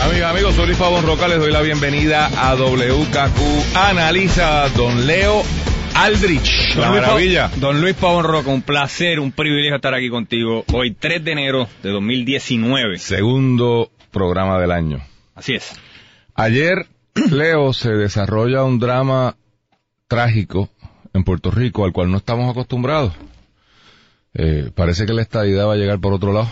Amigas, amigos, soy Luis Pavón Roca, les doy la bienvenida a WKQ Analiza Don Leo Aldrich. Don La Luis, maravilla. Don Luis Pavón Roca, un placer, un privilegio estar aquí contigo hoy 3 de enero de 2019. Segundo programa del año. Así es. Ayer, Leo, se desarrolla un drama trágico en Puerto Rico al cual no estamos acostumbrados. Eh, parece que la estadidad va a llegar por otro lado.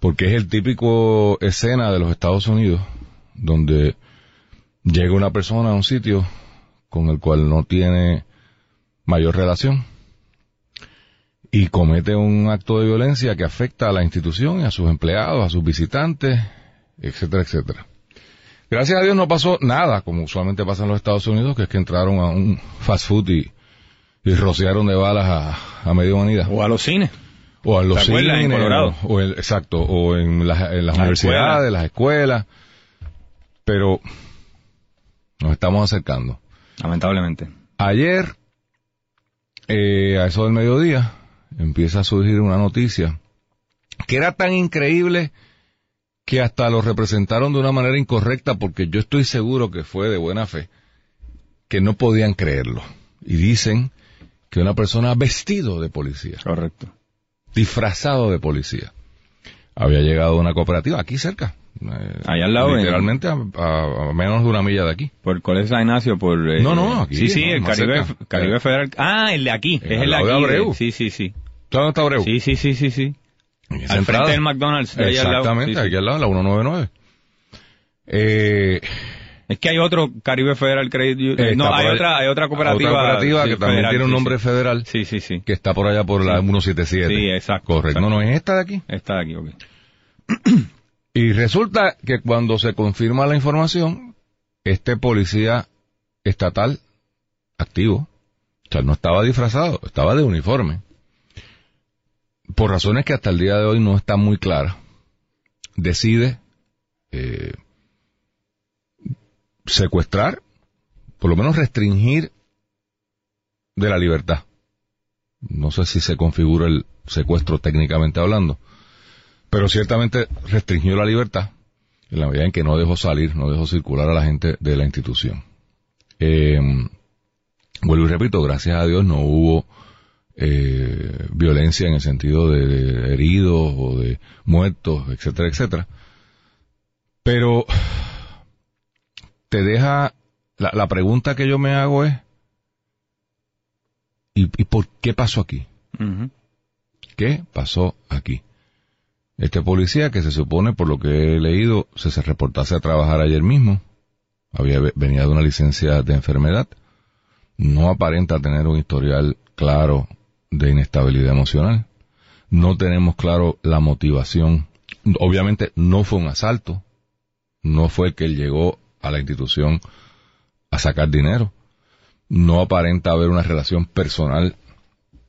Porque es el típico escena de los Estados Unidos donde llega una persona a un sitio con el cual no tiene mayor relación y comete un acto de violencia que afecta a la institución y a sus empleados, a sus visitantes, etcétera, etcétera. Gracias a Dios no pasó nada, como usualmente pasa en los Estados Unidos, que es que entraron a un fast food y, rociaron de balas a, a media humanidad. O a los cines. O a los ¿Te acuerdas, en cines, Colorado? o, exacto, o en las, en las La universidades, escuela. las escuelas. Pero nos estamos acercando. Lamentablemente. Ayer, eh, a eso del mediodía, empieza a surgir una noticia que era tan increíble que hasta lo representaron de una manera incorrecta porque yo estoy seguro que fue de buena fe, que no podían creerlo. Y dicen que una persona vestido de policía, Correcto. Disfrazado de policía, había llegado una cooperativa aquí cerca. eh, Ahí al lado, en- Literalmente a, a- a menos de una milla de aquí. Por el Colegio San Ignacio, por... eh, No, no, aquí, Sí, sí, no, el Caribe. Caribe Eh. Federal. Ah, el de aquí. Eh, es el de aquí. Abreu. Sí, sí, sí. ¿Sabes dónde está Abreu? Sí, sí, sí, sí, sí. Al entrada. frente del McDonald's. de ahí al lado. Exactamente, Sí, sí. aquí al lado, la 199. Eh, Es que hay otro Caribe Federal Credit Union. eh, no, hay otra, hay otra cooperativa. Otra cooperativa sí, que también federal, tiene un nombre sí. federal Sí, sí, sí. que está por allá por la Sí. 177. Sí, exacto, Correcto. exacto. No, no, es esta de aquí. Está de aquí, ok. Y resulta que cuando se confirma la información, este policía estatal activo, o sea, no estaba disfrazado, estaba de uniforme. Por razones que hasta el día de hoy no están muy claras, decide eh, secuestrar, por lo menos restringir de la libertad. No sé si se configura el secuestro técnicamente hablando, pero ciertamente restringió la libertad en la medida en que no dejó salir, no dejó circular a la gente de la institución. Eh, vuelvo y repito, gracias a Dios no hubo eh, violencia en el sentido de, de heridos o de muertos, etcétera, etcétera. Pero te deja, la, la pregunta que yo me hago es, ¿y, y por qué pasó aquí? ¿Qué pasó aquí? Este policía que se supone, por lo que he leído, se, se reportase a trabajar ayer mismo, había ve- venía de una licencia de enfermedad, no aparenta tener un historial claro de inestabilidad emocional, no tenemos claro la motivación, obviamente no fue un asalto, no fue que él llegó a la institución a sacar dinero, no aparenta haber una relación personal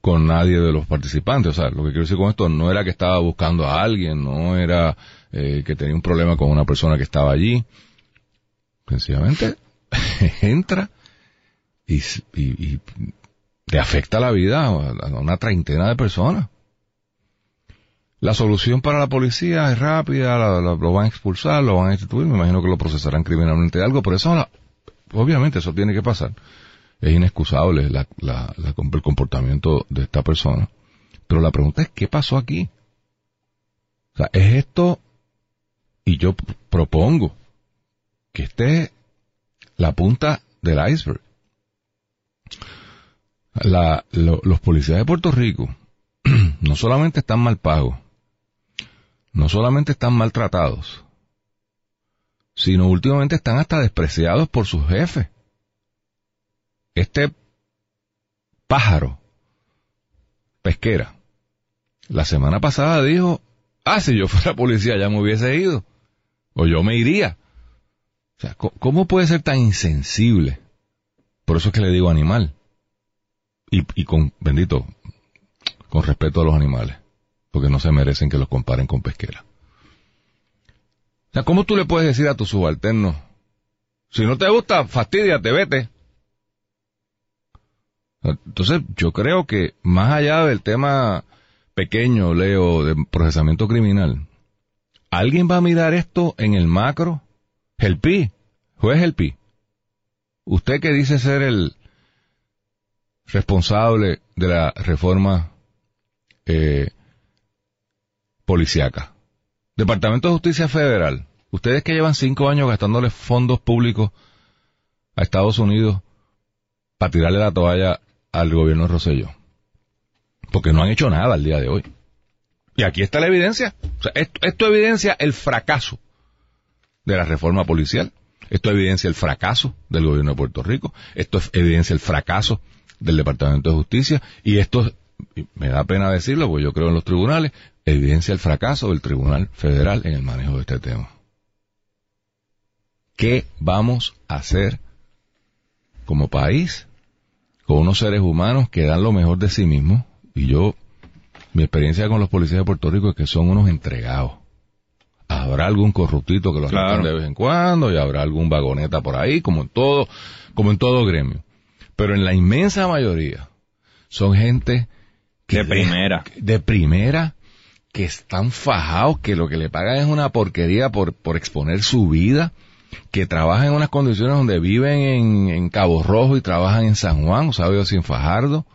con nadie de los participantes. O sea, lo que quiero decir con esto no era que estaba buscando a alguien, no era eh, que tenía un problema con una persona que estaba allí. Sencillamente entra y, y, le afecta la vida a una treintena de personas. La solución para la policía es rápida, la- lo van a expulsar, lo van a destituir, me imagino que lo procesarán criminalmente algo, pero eso es la obviamente eso tiene que pasar. Es inexcusable el comportamiento de esta persona. Pero la pregunta es, ¿qué pasó aquí? O sea, es esto, y yo propongo que esté la punta del iceberg. La- lo- los policías de Puerto Rico no solamente están mal pagos, no solamente están maltratados, sino últimamente están hasta despreciados por sus jefes. Este pájaro pesquera la semana pasada dijo, ah, si yo fuera policía ya me hubiese ido, o yo me iría. O sea, ¿cómo puede ser tan insensible? Por eso es que le digo animal. Y, y con, bendito, con respeto a los animales, porque no se merecen que los comparen con pesquera. O sea, ¿cómo tú le puedes decir a tu subalterno, si no te gusta, fastidiate, vete? Entonces, yo creo que más allá del tema pequeño, Leo, de procesamiento criminal, alguien va a mirar esto en el macro. El PI, juez el PI. Usted que dice ser el responsable de la reforma eh, policíaca. Departamento de Justicia Federal. Ustedes que llevan cinco años gastándole fondos públicos a Estados Unidos para tirarle la toalla al gobierno Rosselló. Porque no han hecho nada al día de hoy. Y aquí está la evidencia. Esto, esto evidencia el fracaso de la reforma policial. Esto evidencia el fracaso del gobierno de Puerto Rico. Esto es- evidencia el fracaso del Departamento de Justicia. Y esto, me da pena decirlo, porque yo creo en los tribunales, evidencia el fracaso del Tribunal Federal en el manejo de este tema. ¿Qué vamos a hacer como país con unos seres humanos que dan lo mejor de sí mismos? Y yo, mi experiencia con los policías de Puerto Rico es que son unos entregados. Habrá algún corruptito que los Claro. de vez en cuando y habrá algún vagoneta por ahí, como en todo, como en todo gremio. Pero en la inmensa mayoría son gente que De primera. de primera que están fajados, que lo que le pagan es una porquería por, por exponer su vida, que trabajan en unas condiciones donde viven en, en Cabo Rojo y trabajan en San Juan, o sea, Fajardo,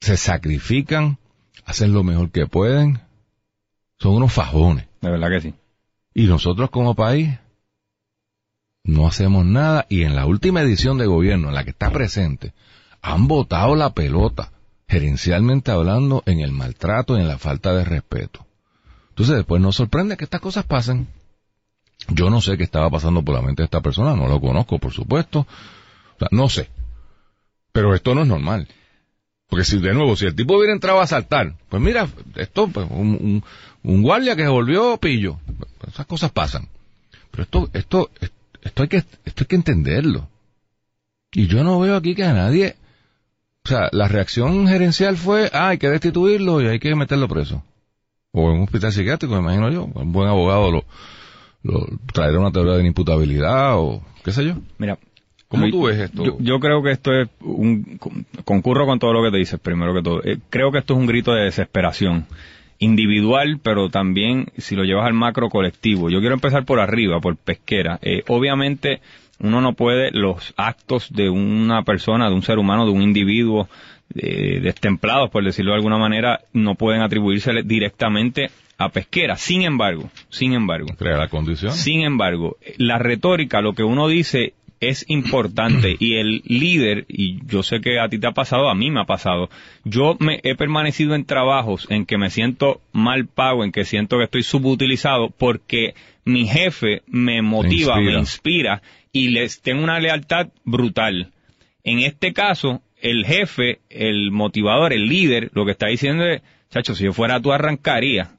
se sacrifican, hacen lo mejor que pueden, son unos fajones. De verdad que sí. Y nosotros como país no hacemos nada y en la última edición de gobierno en la que está presente han botado la pelota, gerencialmente hablando, en el maltrato y en la falta de respeto. Entonces después nos sorprende que estas cosas pasen. Yo no sé qué estaba pasando por la mente de esta persona, no lo conozco, por supuesto. O sea, no sé. Pero esto no es normal. Porque si, de nuevo, si el tipo hubiera entrado a asaltar, pues mira, esto, pues, un guardia que se volvió pillo. Esas cosas pasan. Pero esto, esto, esto hay que, esto hay que entenderlo. Y yo no veo aquí que a nadie, o sea, la reacción gerencial fue, ah, hay que destituirlo y hay que meterlo preso. O en un hospital psiquiátrico, me imagino yo. Un buen abogado lo, lo traerá una teoría de inimputabilidad o qué sé yo. Mira, ¿Cómo tú ves esto? Yo, yo creo que esto es un con- concurro con todo lo que te dices primero que todo. Eh, creo que esto es un grito de desesperación individual, pero también si lo llevas al macro colectivo. Yo quiero empezar por arriba, por pesquera. Eh, obviamente uno no puede los actos de una persona, de un ser humano, de un individuo eh, destemplados, por decirlo de alguna manera, no pueden atribuirse directamente a pesquera. Sin embargo, sin embargo, Crea la condición. sin embargo, la retórica, lo que uno dice es importante y el líder, y yo sé que a ti te ha pasado, a mí me ha pasado, yo me he permanecido en trabajos en que me siento mal pago, en que siento que estoy subutilizado porque mi jefe me motiva, inspira. me inspira y les tengo una lealtad brutal. En este caso, el jefe, el motivador, el líder, lo que está diciendo es, chacho, si yo fuera tú arrancaría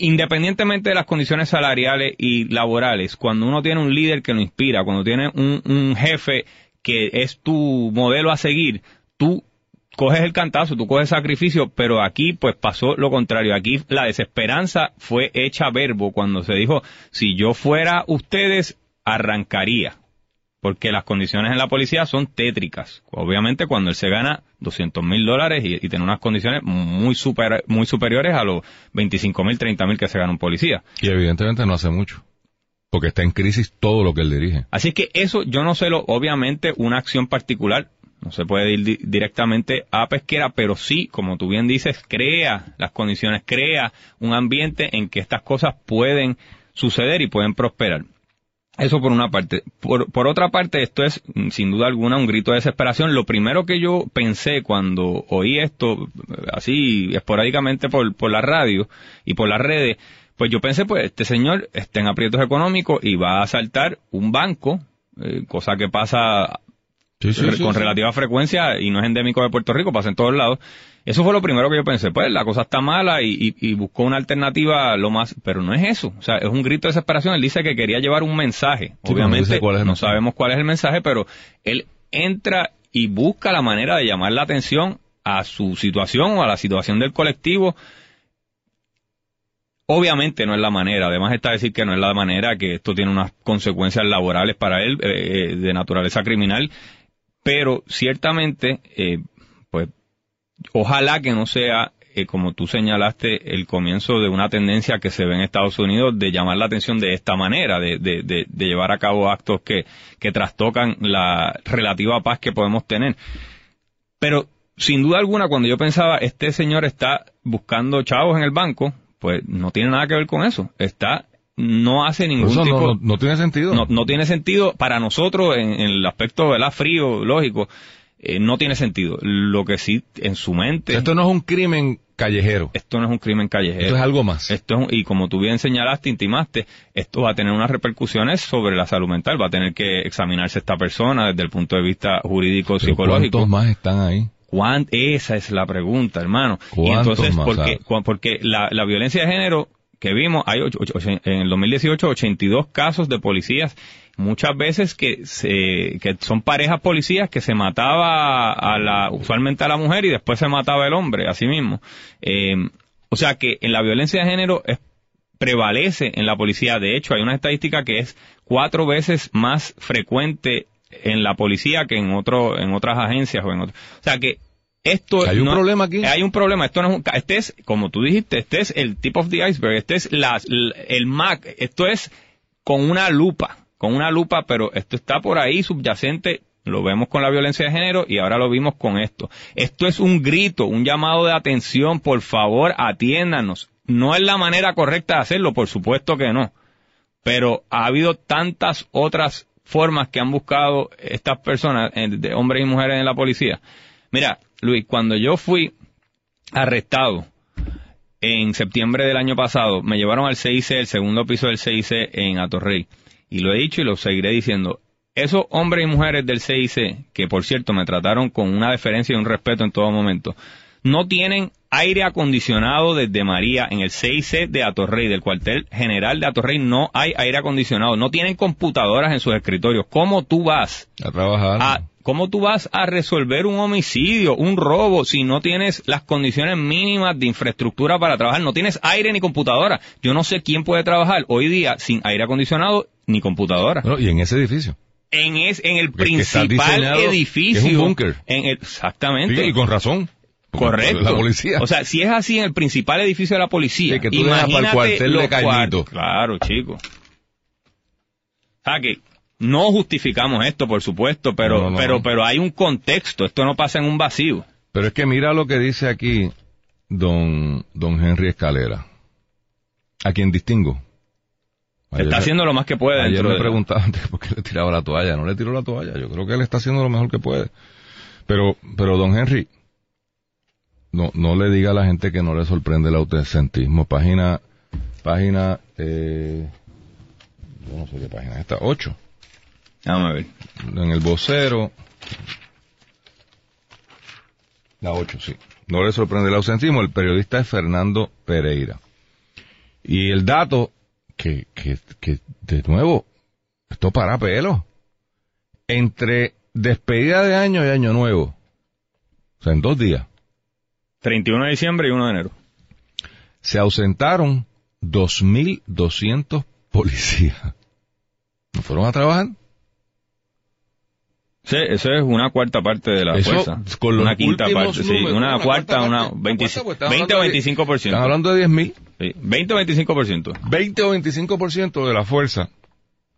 independientemente de las condiciones salariales y laborales, cuando uno tiene un líder que lo inspira, cuando tiene un, un jefe que es tu modelo a seguir, tú coges el cantazo, tú coges sacrificio, pero aquí pues pasó lo contrario. Aquí la desesperanza fue hecha verbo cuando se dijo, si yo fuera ustedes, arrancaría. Porque las condiciones en la policía son tétricas. Obviamente cuando él se gana 200 mil dólares y, y tiene unas condiciones muy, super, muy superiores a los 25 mil, 30 mil que se gana un policía. Y evidentemente no hace mucho. Porque está en crisis todo lo que él dirige. Así que eso yo no sé lo, obviamente una acción particular no se puede ir di- directamente a pesquera, pero sí, como tú bien dices, crea las condiciones, crea un ambiente en que estas cosas pueden suceder y pueden prosperar. Eso por una parte. Por, por otra parte, esto es mm, sin duda alguna un grito de desesperación. Lo primero que yo pensé cuando oí esto, eh, así esporádicamente por, por la radio y por las redes, pues yo pensé, pues este señor está en aprietos económicos y va a asaltar un banco, eh, cosa que pasa Sí, sí, con sí. relativa frecuencia y no es endémico de Puerto Rico, pasa en todos lados. Eso fue lo primero que yo pensé, pues la cosa está mala y, y, y buscó una alternativa lo más, pero no es eso, o sea, es un grito de desesperación, él dice que quería llevar un mensaje, no obviamente. cuál es no mensaje. sabemos cuál es el mensaje, pero él entra y busca la manera de llamar la atención a su situación o a la situación del colectivo. Obviamente no es la manera, además está decir que no es la manera, que esto tiene unas consecuencias laborales para él eh, eh, de naturaleza criminal, pero ciertamente, eh, pues, ojalá que no sea, eh, como tú señalaste, el comienzo de una tendencia que se ve en Estados Unidos de llamar la atención de esta manera, de, de, de, de llevar a cabo actos que, que trastocan la relativa paz que podemos tener. Pero, sin duda alguna, cuando yo pensaba, este señor está buscando chavos en el banco, pues no tiene nada que ver con eso. Está, no hace ningún Eso tipo, no, no tiene sentido. no, no tiene sentido para nosotros en, en el aspecto ¿verdad? frío, lógico, eh, no tiene sentido. Lo que sí, en su mente, Esto no es un crimen callejero. esto no es un crimen callejero. Esto es algo más. Esto es un- y como tú bien señalaste, intimaste, esto va a tener unas repercusiones sobre la salud mental. Va a tener que examinarse esta persona desde el punto de vista jurídico, psicológico. ¿Cuántos más están ahí? ¿Cuán- esa es la pregunta, hermano. Y ¿Cuántos entonces, más ¿por qué? hay? Cu- porque la, la violencia de género que vimos, hay ocho- ocho- en el 2018 82 casos de policías, muchas veces que se, que son parejas policías que se mataba a la, usualmente a la mujer y después se mataba el hombre, así mismo. Eh, o sea que en la violencia de género es prevalece en la policía. De hecho, hay una estadística que es cuatro veces más frecuente en la policía que en otro, en otras agencias o en otro. O sea que esto ¿Hay un no- problema aquí? Hay un problema. Esto no es un, este es, como tú dijiste, este es el tip of the iceberg. Este es el MAC. Esto es con una lupa, con una lupa, pero esto está por ahí subyacente. Lo vemos con la violencia de género y ahora lo vimos con esto. Esto es un grito, un llamado de atención. Por favor, atiéndanos. No es la manera correcta de hacerlo, por supuesto que no. Pero ha habido tantas otras formas que han buscado estas personas, de hombres y mujeres en la policía. Mira, Luis, cuando yo fui arrestado en septiembre del año pasado, me llevaron al CIC, el segundo piso del CIC en Atorrey. Y lo he dicho y lo seguiré diciendo. Esos hombres y mujeres del CIC, que por cierto me trataron con una deferencia y un respeto en todo momento, no tienen aire acondicionado desde María en el CIC de Atorrey, del cuartel general de Atorrey, no hay aire acondicionado, no tienen computadoras en sus escritorios. ¿Cómo tú vas A trabajar. a, ¿cómo tú vas a resolver un homicidio, un robo, si no tienes las condiciones mínimas de infraestructura para trabajar? No tienes aire ni computadora. Yo no sé quién puede trabajar hoy día sin aire acondicionado ni computadora. No, y en ese edificio. En, es, en el principal edificio. es un búnker. En el- exactamente. Sí, y con razón. Correcto. La policía. O sea, si es así en el principal edificio de la policía, Sí, que tú dejas para el imagínate cuartel de Caimito. Claro, chico. O sea que no justificamos esto, por supuesto, pero, No, no, no. pero, pero hay un contexto. Esto no pasa en un vacío. Pero es que mira lo que dice aquí don, don Henry Escalera, a quien distingo. Ayer está haciendo lo más que puede Ayer me de... preguntaban por qué le tiraba la toalla. No le tiró la toalla. Yo creo que él está haciendo lo mejor que puede. Pero, pero don Henry, no, no le diga a la gente que no le sorprende el autencentismo. Página, página, eh, yo no sé qué página es esta, 8. A ver. En el vocero. La 8, sí. No le sorprende el ausentismo. El periodista es Fernando Pereira. Y el dato, que, que, que de nuevo, esto para pelo. Entre despedida de año y año nuevo. O sea, en dos días. 31 de diciembre y 1 de enero. Se ausentaron 2.200 policías. ¿No fueron a trabajar? Sí, eso es una cuarta parte de la Eso, fuerza. con los una quinta parte, sí. números, Una, una cuarta, cuarta una parte, una 20 cuarta, pues, estamos 20 o hablando de- 25%. Están hablando de 10.000. Sí, 20 o 25%. 20 o 25% de la fuerza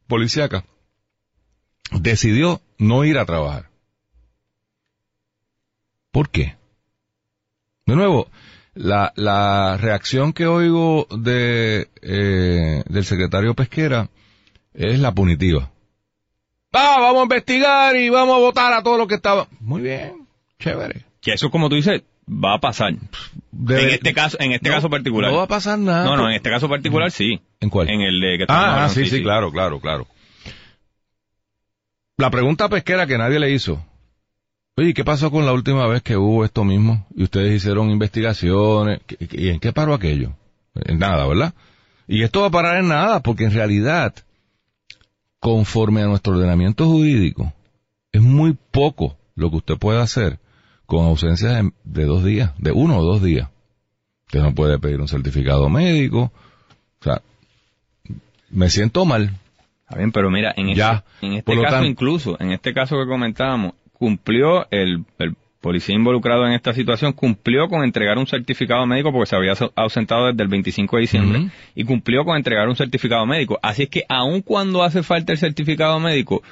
policíaca, decidió no ir a trabajar. ¿Por qué? De nuevo, la, la reacción que oigo de, eh, del secretario Pesquera es la punitiva. Ah, vamos a investigar y vamos a votar a todo lo que estaba. Muy bien, chévere. Que eso, como tú dices, va a pasar. Debe- en este caso, en este No, caso particular. No va a pasar nada. No, no, en este caso particular sí. ¿En cuál? En el de que Ah, ah, hablando, sí, sí, claro, claro, claro. La pregunta pesquera que nadie le hizo. Oye, ¿qué pasó con la última vez que hubo esto mismo? Y ustedes hicieron investigaciones. ¿Qué- qué- ¿Y en qué paró aquello? En nada, ¿verdad? Y esto va a parar en nada, porque en realidad, conforme a nuestro ordenamiento jurídico, es muy poco lo que usted puede hacer con ausencia de, de dos días, de uno o dos días. Usted no puede pedir un certificado médico. O sea, me siento mal. Está bien, pero mira, en Ya. este, en este caso incluso, en este caso que comentábamos, cumplió el, el policía involucrado en esta situación, cumplió con entregar un certificado médico porque se había au- ausentado desde el 25 de diciembre y cumplió con entregar un certificado médico. Así es que aun cuando hace falta el certificado médico,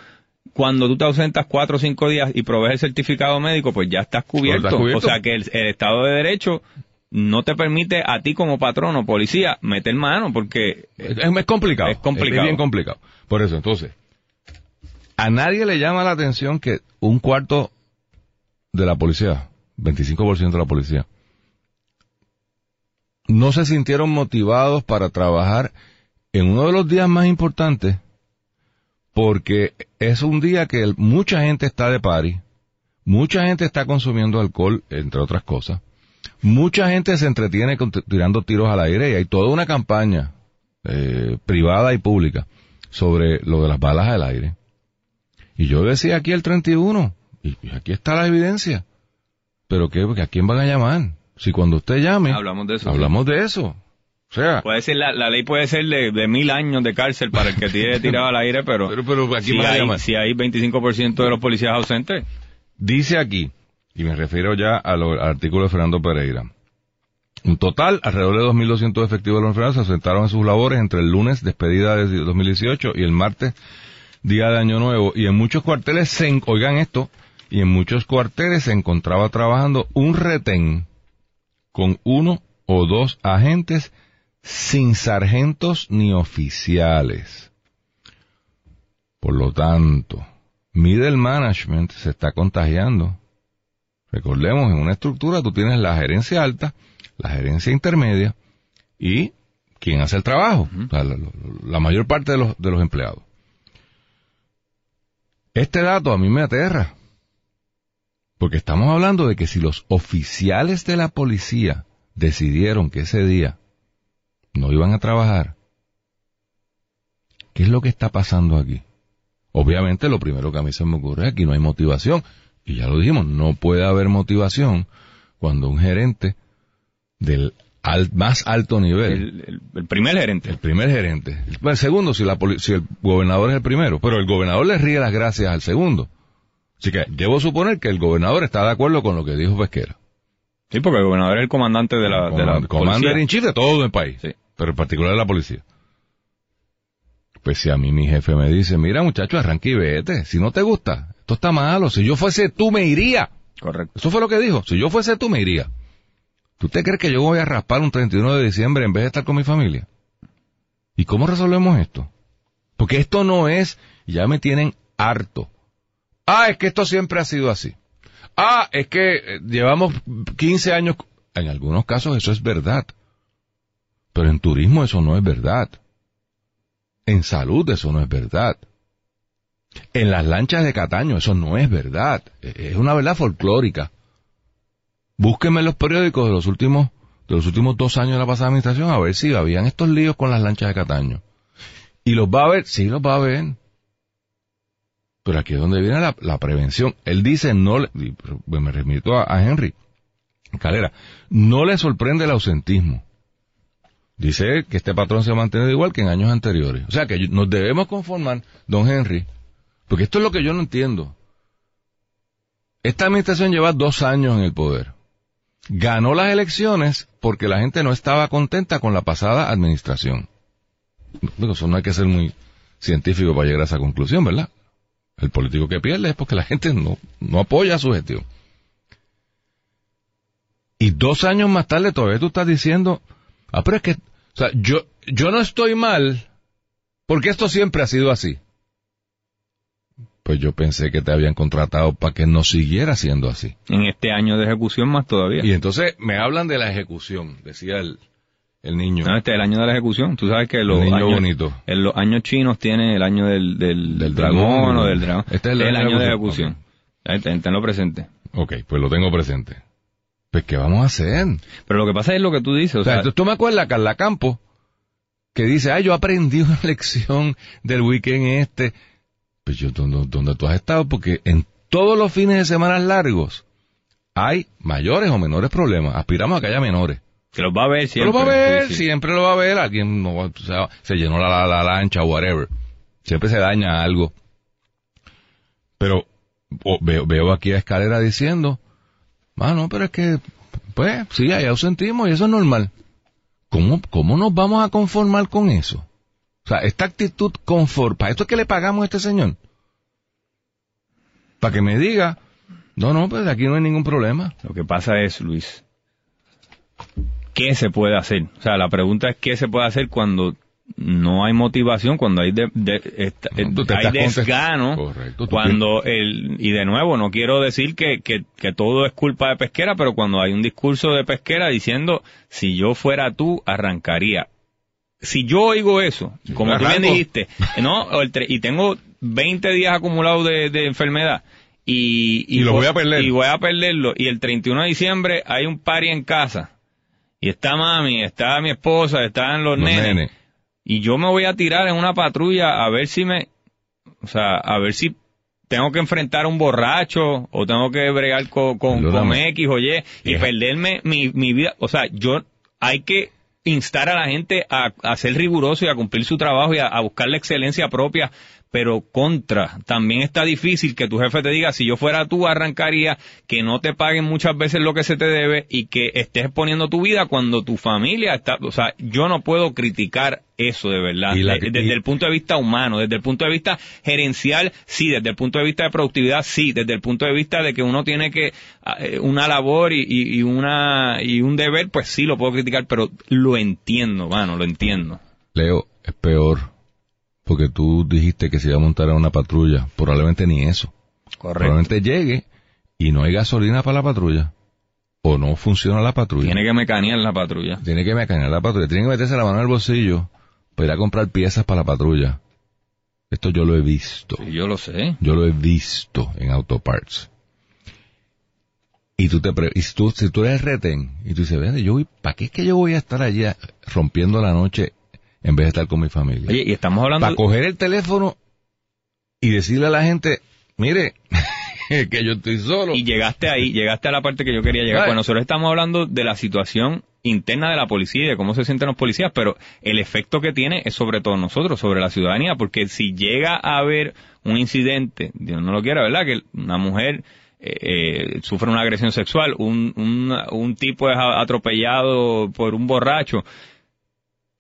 cuando tú te ausentas cuatro o cinco días y provees el certificado médico, pues ya estás cubierto. estás cubierto. O sea que el, el Estado de Derecho no te permite a ti como patrón o policía meter mano porque Es, es complicado. Es complicado. bien complicado. Por eso, entonces, a nadie le llama la atención que un cuarto de la policía, 25% de la policía, no se sintieron motivados para trabajar en uno de los días más importantes porque es un día que mucha gente está de party, mucha gente está consumiendo alcohol, entre otras cosas, mucha gente se entretiene tirando tiros al aire y hay toda una campaña eh, privada y pública sobre lo de las balas al aire. Y yo decía aquí el 31, y, aquí está la evidencia. Pero qué, ¿a quién van a llamar? Si cuando usted llame, hablamos de eso. hablamos de eso. O sea, Puede ser, la, la ley puede ser de, de mil años de cárcel para el que tire tirado al aire, pero, pero, pero ¿a quién si, hay, si hay 25% de los policías ausentes, Dice aquí, y me refiero ya a lo- al artículo de Fernando Pereira. En total, alrededor de 2.200 efectivos de los enfermeros se ausentaron en sus labores entre el lunes, despedida de 2018, y el martes, día de Año Nuevo. Y en muchos cuarteles, se, oigan esto, y en muchos cuarteles se encontraba trabajando un retén con uno o dos agentes sin sargentos ni oficiales. Por lo tanto, middle management se está contagiando. Recordemos, en una estructura tú tienes la gerencia alta, la gerencia intermedia y quien hace el trabajo, o sea, la, la- la mayor parte de los, de los empleados. Este dato a mí me aterra, porque estamos hablando de que si los oficiales de la policía decidieron que ese día no iban a trabajar, ¿qué es lo que está pasando aquí? Obviamente lo primero que a mí se me ocurre es que aquí no hay motivación. Y ya lo dijimos, no puede haber motivación cuando un gerente del al- más alto nivel, el, el- el primer gerente. el primer gerente, el, el segundo si, la, si el gobernador es el primero, pero el gobernador le ríe las gracias al segundo. Así que debo suponer que el gobernador está de acuerdo con lo que dijo Pesquera. Sí, porque el gobernador es el comandante de la, de la Comand- Commander in chief de todo el país, Sí. pero en particular de la policía. Pues si a mí mi jefe me dice, mira muchacho, arranque y vete, si no te gusta, esto está malo, si yo fuese tú me iría. Correcto. Eso fue lo que dijo, si yo fuese tú me iría. ¿Tú te crees que yo voy a raspar un 31 de diciembre en vez de estar con mi familia? ¿Y cómo resolvemos esto? Porque esto no es, ya me tienen harto. Ah, es que esto siempre ha sido así. Ah, es que eh, llevamos 15 años. En algunos casos eso es verdad. Pero en turismo eso no es verdad. En salud eso no es verdad. En las lanchas de Cataño eso no es verdad. Eh, Es una verdad folclórica. Búsquenme en los periódicos de los últimos, de los últimos dos años de la pasada administración a ver si habían estos líos con las lanchas de Cataño. Y los va a ver, sí los va a ver. Pero aquí es donde viene la, la prevención. Él dice, no le, pero me remito a, Henry Calera, no le sorprende el ausentismo. Dice que este patrón se ha mantenido igual que en años anteriores. O sea que nos debemos conformar, don Henry, porque esto es lo que yo no entiendo. Esta administración lleva dos años en el poder. Ganó las elecciones porque la gente no estaba contenta con la pasada administración. Eso no hay que ser muy científico para llegar a esa conclusión, ¿verdad? El político que pierde es porque la gente no, no apoya su gestión. Y dos años más tarde todavía tú estás diciendo, ah, pero es que, o sea, yo, yo no estoy mal, porque esto siempre ha sido así. Pues yo pensé que te habían contratado para que no siguiera siendo así. En este año de ejecución más todavía. Y entonces me hablan de la ejecución, decía el, el niño. No, este es el año de la ejecución. Tú sabes que los niño años, bonito. en los años chinos tiene el año del, del, Del dragón o del dragón. Este es el el año de año de ejecución. ten- tenlo presente. Ok, pues lo tengo presente. Pues, ¿qué vamos a hacer? Pero lo que pasa es lo que tú dices. O O sea, sea, tú, tú me acuerdas, Carla Campo, que dice, ay, yo aprendí una lección del weekend este. Pues yo, ¿dónde, dónde tú has estado? Porque en todos los fines de semana largos hay mayores o menores problemas. Aspiramos a que haya menores. Que los va a ver siempre. lo va a ver, Sí, sí. siempre lo va a ver. Alguien no, va- o sea, se llenó la, la, la lancha, whatever. Siempre se daña algo. Pero o- veo, veo aquí a Escalera diciendo, ah, no, pero es que, pues, sí, hay ausentismo y eso es normal. ¿Cómo, cómo nos vamos a conformar con eso? O sea, esta actitud confort, ¿para esto es que le pagamos a este señor? Para que me diga, no, no, pues aquí no hay ningún problema. Lo que pasa es, Luis, ¿qué se puede hacer? O sea, la pregunta es qué se puede hacer cuando no hay motivación, cuando hay de, de- esta- No, tú te hay desgano, Correcto, cuando el y de nuevo no quiero decir que, que, que todo es culpa de pesquera, pero cuando hay un discurso de pesquera diciendo si yo fuera tú arrancaría. Si yo oigo eso, como tú bien dijiste, no, y tengo 20 días acumulados de, de enfermedad y, Y lo voy a perder. y voy a perderlo y el 31 de diciembre hay un party en casa y está mami, está mi esposa, están los, Los nenes, nenes. y yo me voy a tirar en una patrulla a ver si me, o sea, a ver si tengo que enfrentar a un borracho o tengo que bregar con, con. X o Y y Yeah. perderme mi, mi vida. O sea, yo hay que instar a la gente a, a ser riguroso y a cumplir su trabajo y a, a buscar la excelencia propia. Pero contra, también está difícil que tu jefe te diga, si yo fuera tú, arrancaría, que no te paguen muchas veces lo que se te debe y que estés exponiendo tu vida cuando tu familia está, o sea, yo no puedo criticar eso de verdad. La- desde y- el punto de vista humano, desde el punto de vista gerencial, sí, desde el punto de vista de productividad, sí, desde el punto de vista de que uno tiene que, eh, una labor y, y- y una, y un deber, pues sí lo puedo criticar, pero lo entiendo, mano, lo entiendo. Leo, es peor. Porque tú dijiste que se iba a montar a una patrulla. Probablemente ni eso. Probablemente llegue y no hay gasolina para la patrulla. O no funciona la patrulla. Tiene que mecanear la patrulla. Tiene que mecanear la patrulla. Tiene que meterse la mano en el bolsillo para ir a comprar piezas para la patrulla. Esto yo lo he visto. Sí, yo lo sé. Yo lo he visto en Autoparts. Y tú te pre- y si tú, si tú eres retén y tú dices, "Vete, yo voy, ¿para qué es que yo voy a estar allá rompiendo la noche en vez de estar con mi familia? Oye, y estamos hablando... para coger el teléfono y decirle a la gente, mire, que yo estoy solo. Y llegaste ahí, llegaste a la parte que yo quería llegar. Right. Pues nosotros estamos hablando de la situación interna de la policía y de cómo se sienten los policías, pero el efecto que tiene es sobre todos nosotros, sobre la ciudadanía, porque si llega a haber un incidente, Dios no lo quiera, ¿verdad? Que una mujer eh, eh, sufre una agresión sexual, un, un, un tipo es atropellado por un borracho,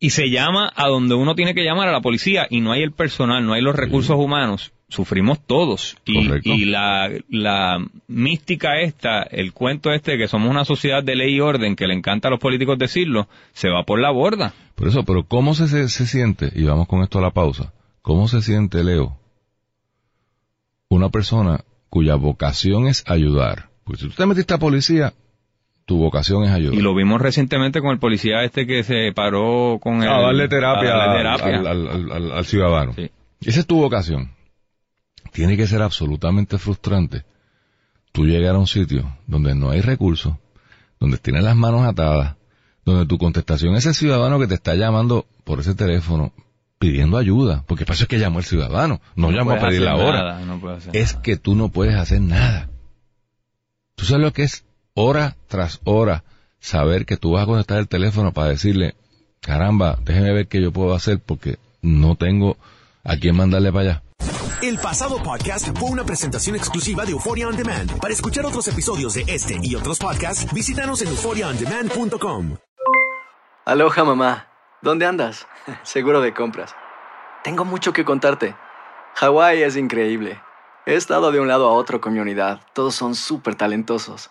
y se llama a donde uno tiene que llamar a la policía y no hay el personal, no hay los recursos humanos, sufrimos todos. Y, la, la mística esta, el cuento este de que somos una sociedad de ley y orden, que le encanta a los políticos decirlo, se va por la borda. Por eso, pero ¿cómo se, se, se siente? Y vamos con esto a la pausa. ¿Cómo se siente, Leo? Una persona cuya vocación es ayudar. Porque si tú te metiste a policía, tu vocación es ayudar. Y lo vimos recientemente con el policía este que se paró con el... a darle terapia, a darle terapia. Al, al- al- al- al ciudadano. Sí. Esa es tu vocación. Tiene que ser absolutamente frustrante. Tú llegar a un sitio donde no hay recursos, donde tienes las manos atadas, donde tu contestación es el ciudadano que te está llamando por ese teléfono pidiendo ayuda, porque para eso es que llamó el ciudadano, no, llamó a pedir la hora. no Es nada. que tú no puedes hacer nada. Tú sabes lo que es hora tras hora saber que tú vas a contestar el teléfono para decirle, caramba, déjeme ver qué yo puedo hacer porque no tengo a quién mandarle para allá. El pasado podcast fue una presentación exclusiva de Euphoria On Demand. Para escuchar otros episodios de este y otros podcasts, visítanos en euphoriaondemand.com. Aloha mamá, ¿dónde andas? Seguro de compras. Tengo mucho que contarte. Hawái es increíble. He estado de un lado a otro con mi unidad. Todos son súper talentosos.